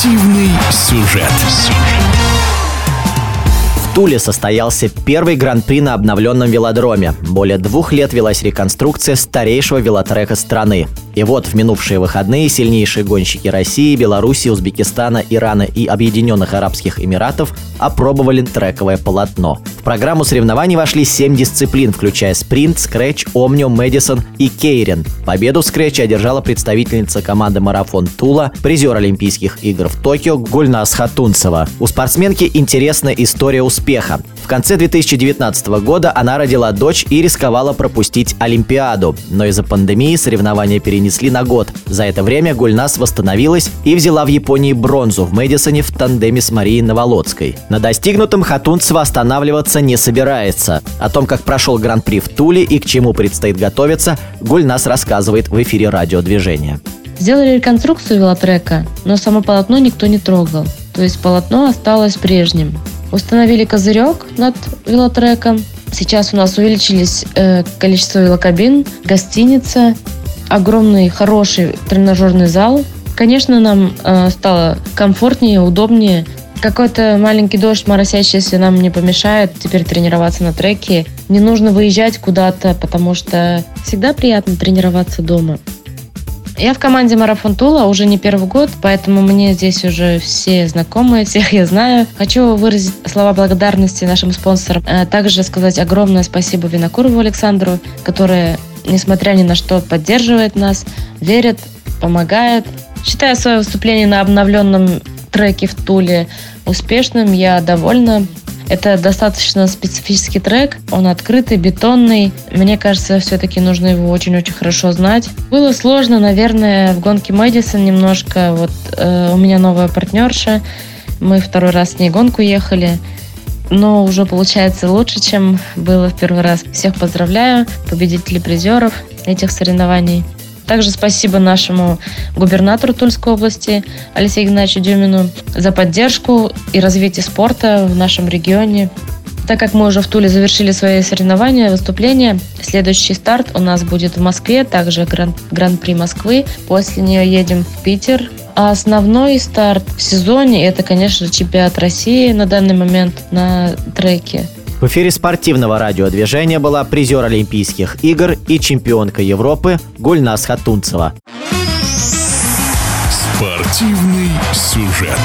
Спортивный сюжет. В Туле состоялся первый гран-при на обновленном велодроме. Более двух лет велась реконструкция старейшего велотрека страны. И вот в минувшие выходные сильнейшие гонщики России, Беларуси, Узбекистана, Ирана и Объединенных Арабских Эмиратов опробовали трековое полотно. В программу соревнований вошли 7 дисциплин, включая спринт, скретч, омниум, Мэдисон и Кейрен. Победу в скретче одержала представительница команды «Марафон Тула», призер Олимпийских игр в Токио Гульнас Хатунцева. У спортсменки интересная история успеха. Конце 2019 года она родила дочь и рисковала пропустить Олимпиаду. Но из-за пандемии соревнования перенесли на год. За это время Гульнас восстановилась и взяла в Японии бронзу в Мэдисоне в тандеме с Марией Новолодской. На достигнутом Хатунцева останавливаться не собирается. О том, как прошел гран-при в Туле и к чему предстоит готовиться, Гульнас рассказывает в эфире радиодвижения. Сделали реконструкцию велотрека, но само полотно никто не трогал. То есть полотно осталось прежним. Установили козырек над велотреком. Сейчас у нас увеличились э, количество велокабин, гостиница, огромный, хороший тренажерный зал. Конечно, нам э, стало комфортнее, удобнее. Какой-то маленький дождь моросящийся нам не помешает теперь тренироваться на треке. Не нужно выезжать куда-то, потому что всегда приятно тренироваться дома. Я в команде Марафон Тула уже не первый год, поэтому мне здесь уже все знакомые, всех я знаю. Хочу выразить слова благодарности нашим спонсорам. А также сказать огромное спасибо Винокурову Александру, который несмотря ни на что, поддерживает нас, верит, помогает. Считаю свое выступление на обновленном треке в Туле успешным, я довольна. Это достаточно специфический трек, он открытый, бетонный. Мне кажется, все-таки нужно его очень-очень хорошо знать. Было сложно, наверное, в гонке Мэдисон немножко. Вот э, у меня новая партнерша, мы второй раз с ней гонку ехали но уже получается лучше, чем было в первый раз. Всех поздравляю, победителей призеров этих соревнований. Также спасибо нашему губернатору Тульской области Алексею Игнатьевичу Дюмину за поддержку и развитие спорта в нашем регионе. Так как мы уже в Туле завершили свои соревнования, выступления, следующий старт у нас будет в Москве, также гран- Гран-при Москвы. После нее едем в Питер, а основной старт в сезоне это, конечно чемпионат России на данный момент на треке. В эфире спортивного радиодвижения была призер Олимпийских игр и чемпионка Европы Гульнас Хатунцева. Спортивный сюжет.